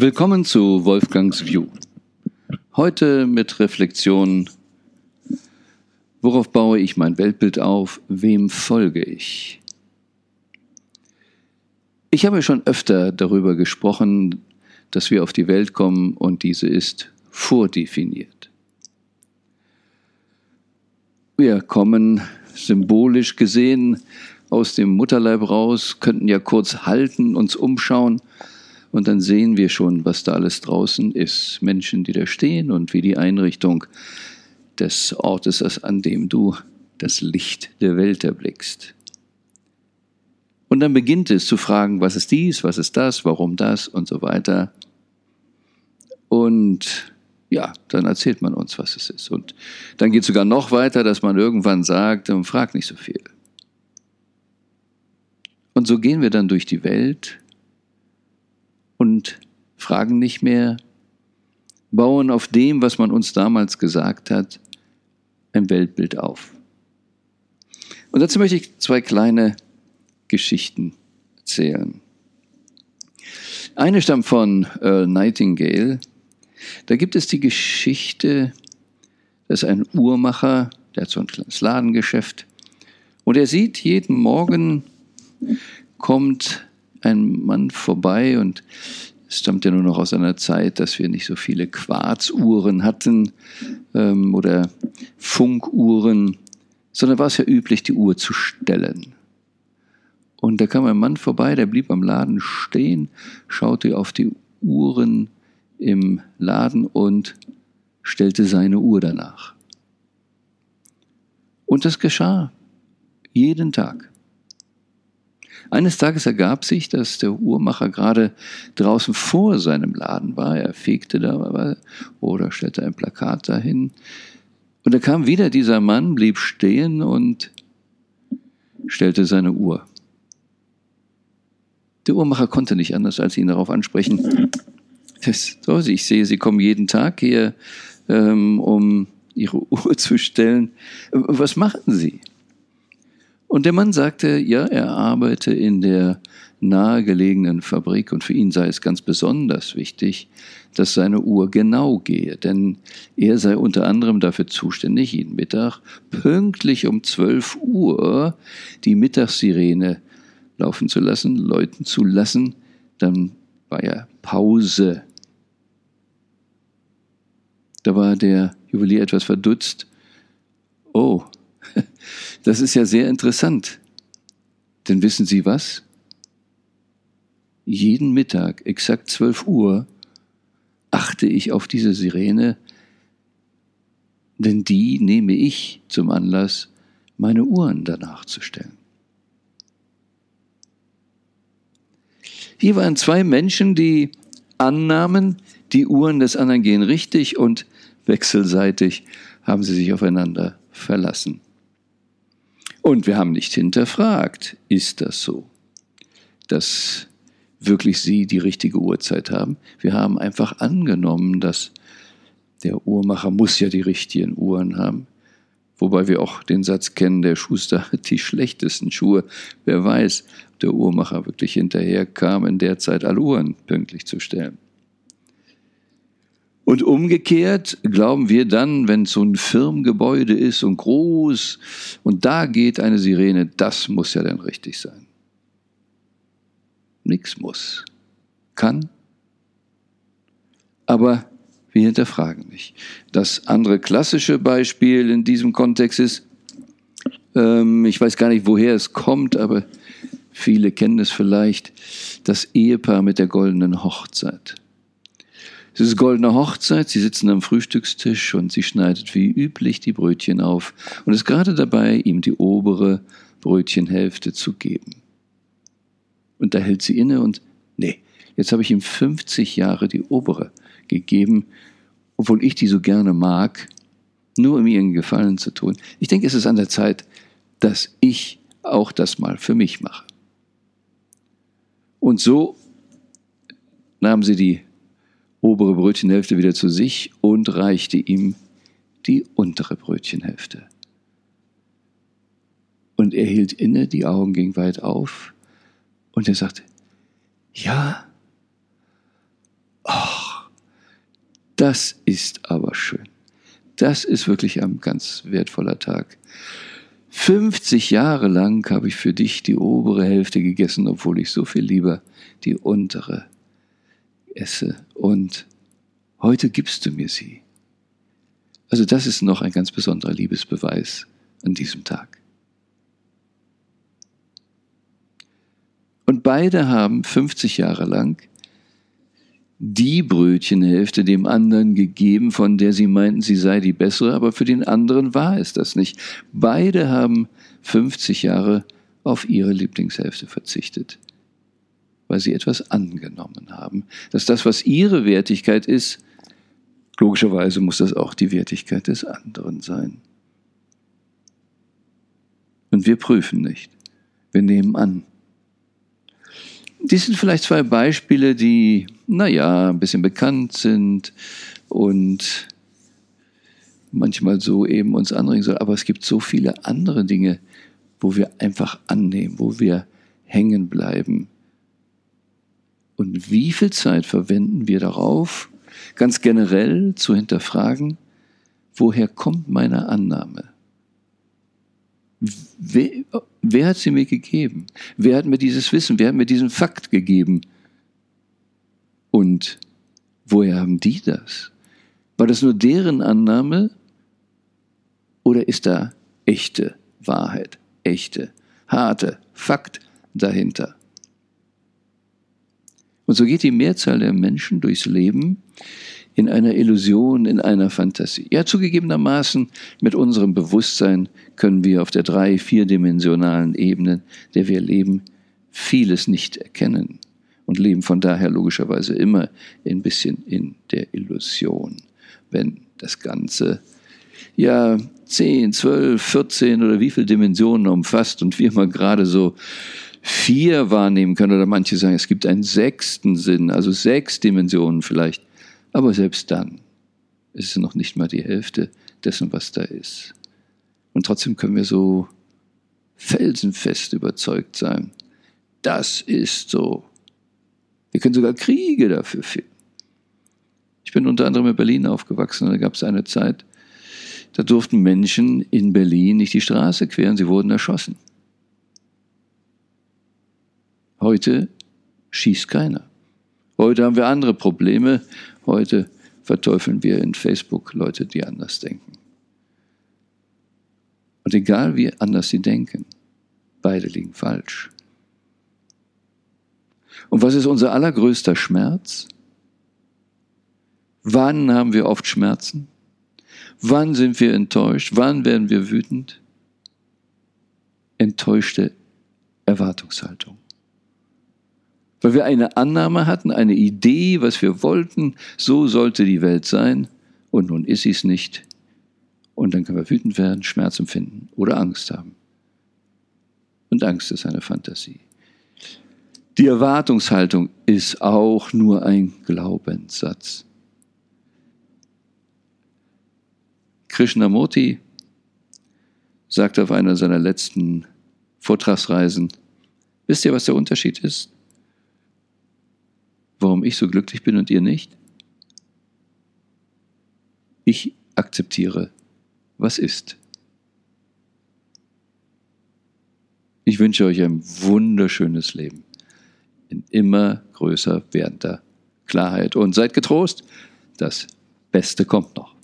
Willkommen zu Wolfgangs View. Heute mit Reflexion, worauf baue ich mein Weltbild auf, wem folge ich? Ich habe schon öfter darüber gesprochen, dass wir auf die Welt kommen und diese ist vordefiniert. Wir kommen symbolisch gesehen aus dem Mutterleib raus, könnten ja kurz halten, uns umschauen und dann sehen wir schon, was da alles draußen ist. Menschen, die da stehen und wie die Einrichtung des Ortes ist, an dem du das Licht der Welt erblickst. Und dann beginnt es zu fragen, was ist dies, was ist das, warum das und so weiter. Und ja, dann erzählt man uns, was es ist. Und dann geht es sogar noch weiter, dass man irgendwann sagt, frag nicht so viel. Und so gehen wir dann durch die Welt und fragen nicht mehr, bauen auf dem, was man uns damals gesagt hat, ein Weltbild auf. Und dazu möchte ich zwei kleine Geschichten erzählen. Eine stammt von Earl Nightingale. Da gibt es die Geschichte, dass ein Uhrmacher, der hat so ein kleines Ladengeschäft, und er sieht jeden Morgen kommt ein Mann vorbei und es stammt ja nur noch aus einer Zeit, dass wir nicht so viele Quarzuhren hatten ähm, oder Funkuhren, sondern war es ja üblich, die Uhr zu stellen. Und da kam ein Mann vorbei, der blieb am Laden stehen, schaute auf die Uhren im Laden und stellte seine Uhr danach. Und das geschah jeden Tag. Eines Tages ergab sich, dass der Uhrmacher gerade draußen vor seinem Laden war. Er fegte da oder stellte ein Plakat dahin. Und da kam wieder dieser Mann, blieb stehen und stellte seine Uhr. Der Uhrmacher konnte nicht anders, als ihn darauf ansprechen. Das, ich sehe, Sie kommen jeden Tag hier, ähm, um Ihre Uhr zu stellen. Was machen Sie? Und der Mann sagte, ja, er arbeite in der nahegelegenen Fabrik und für ihn sei es ganz besonders wichtig, dass seine Uhr genau gehe, denn er sei unter anderem dafür zuständig, jeden Mittag pünktlich um 12 Uhr die Mittagssirene laufen zu lassen, läuten zu lassen, dann war ja Pause. Da war der Juwelier etwas verdutzt. Oh, das ist ja sehr interessant. Denn wissen Sie was? Jeden Mittag, exakt 12 Uhr, achte ich auf diese Sirene, denn die nehme ich zum Anlass, meine Uhren danach zu stellen. Hier waren zwei Menschen, die annahmen, die Uhren des anderen gehen richtig und wechselseitig haben sie sich aufeinander verlassen. Und wir haben nicht hinterfragt, ist das so, dass wirklich Sie die richtige Uhrzeit haben. Wir haben einfach angenommen, dass der Uhrmacher muss ja die richtigen Uhren haben. Wobei wir auch den Satz kennen, der Schuster hat die schlechtesten Schuhe. Wer weiß, ob der Uhrmacher wirklich hinterher kam, in der Zeit alle Uhren pünktlich zu stellen. Und umgekehrt glauben wir dann, wenn so ein Firmengebäude ist und groß und da geht eine Sirene, das muss ja dann richtig sein. Nichts muss. Kann. Aber wir hinterfragen nicht. Das andere klassische Beispiel in diesem Kontext ist, ähm, ich weiß gar nicht, woher es kommt, aber viele kennen es vielleicht, das Ehepaar mit der goldenen Hochzeit. Es ist goldene Hochzeit, sie sitzen am Frühstückstisch und sie schneidet wie üblich die Brötchen auf und ist gerade dabei, ihm die obere Brötchenhälfte zu geben. Und da hält sie inne und, nee, jetzt habe ich ihm 50 Jahre die obere gegeben, obwohl ich die so gerne mag, nur um ihr einen Gefallen zu tun. Ich denke, es ist an der Zeit, dass ich auch das mal für mich mache. Und so nahm sie die obere Brötchenhälfte wieder zu sich und reichte ihm die untere Brötchenhälfte. Und er hielt inne, die Augen gingen weit auf und er sagte, ja, oh, Das ist aber schön. Das ist wirklich ein ganz wertvoller Tag. 50 Jahre lang habe ich für dich die obere Hälfte gegessen, obwohl ich so viel lieber die untere esse. Und heute gibst du mir sie. Also das ist noch ein ganz besonderer Liebesbeweis an diesem Tag. Und beide haben 50 Jahre lang die Brötchenhälfte dem anderen gegeben, von der sie meinten, sie sei die bessere, aber für den anderen war es das nicht. Beide haben 50 Jahre auf ihre Lieblingshälfte verzichtet, weil sie etwas angenommen haben, dass das, was ihre Wertigkeit ist, logischerweise muss das auch die Wertigkeit des anderen sein. Und wir prüfen nicht, wir nehmen an. Dies sind vielleicht zwei Beispiele, die, naja, ein bisschen bekannt sind und manchmal so eben uns anregen soll. Aber es gibt so viele andere Dinge, wo wir einfach annehmen, wo wir hängen bleiben. Und wie viel Zeit verwenden wir darauf, ganz generell zu hinterfragen, woher kommt meine Annahme? Wer, wer, hat sie mir gegeben? Wer hat mir dieses Wissen? Wer hat mir diesen Fakt gegeben? Und woher haben die das? War das nur deren Annahme? Oder ist da echte Wahrheit, echte, harte Fakt dahinter? Und so geht die Mehrzahl der Menschen durchs Leben in einer Illusion, in einer Fantasie. Ja, zugegebenermaßen mit unserem Bewusstsein können wir auf der drei-, vierdimensionalen Ebene, der wir leben, vieles nicht erkennen und leben von daher logischerweise immer ein bisschen in der Illusion, wenn das Ganze ja 10, 12, 14 oder wie viele Dimensionen umfasst und wir mal gerade so vier wahrnehmen können oder manche sagen, es gibt einen sechsten Sinn, also sechs Dimensionen vielleicht. Aber selbst dann ist es noch nicht mal die Hälfte dessen, was da ist. Und trotzdem können wir so felsenfest überzeugt sein. Das ist so. Wir können sogar Kriege dafür führen. Ich bin unter anderem in Berlin aufgewachsen da gab es eine Zeit, da durften Menschen in Berlin nicht die Straße queren, sie wurden erschossen. Heute schießt keiner. Heute haben wir andere Probleme. Heute verteufeln wir in Facebook Leute, die anders denken. Und egal wie anders sie denken, beide liegen falsch. Und was ist unser allergrößter Schmerz? Wann haben wir oft Schmerzen? Wann sind wir enttäuscht? Wann werden wir wütend? Enttäuschte Erwartungshaltung weil wir eine Annahme hatten, eine Idee, was wir wollten, so sollte die Welt sein, und nun ist sie es nicht. Und dann können wir wütend werden, Schmerz empfinden oder Angst haben. Und Angst ist eine Fantasie. Die Erwartungshaltung ist auch nur ein Glaubenssatz. Krishnamurti sagte auf einer seiner letzten Vortragsreisen, wisst ihr, was der Unterschied ist? Warum ich so glücklich bin und ihr nicht? Ich akzeptiere, was ist. Ich wünsche euch ein wunderschönes Leben in immer größer werdender Klarheit und seid getrost, das Beste kommt noch.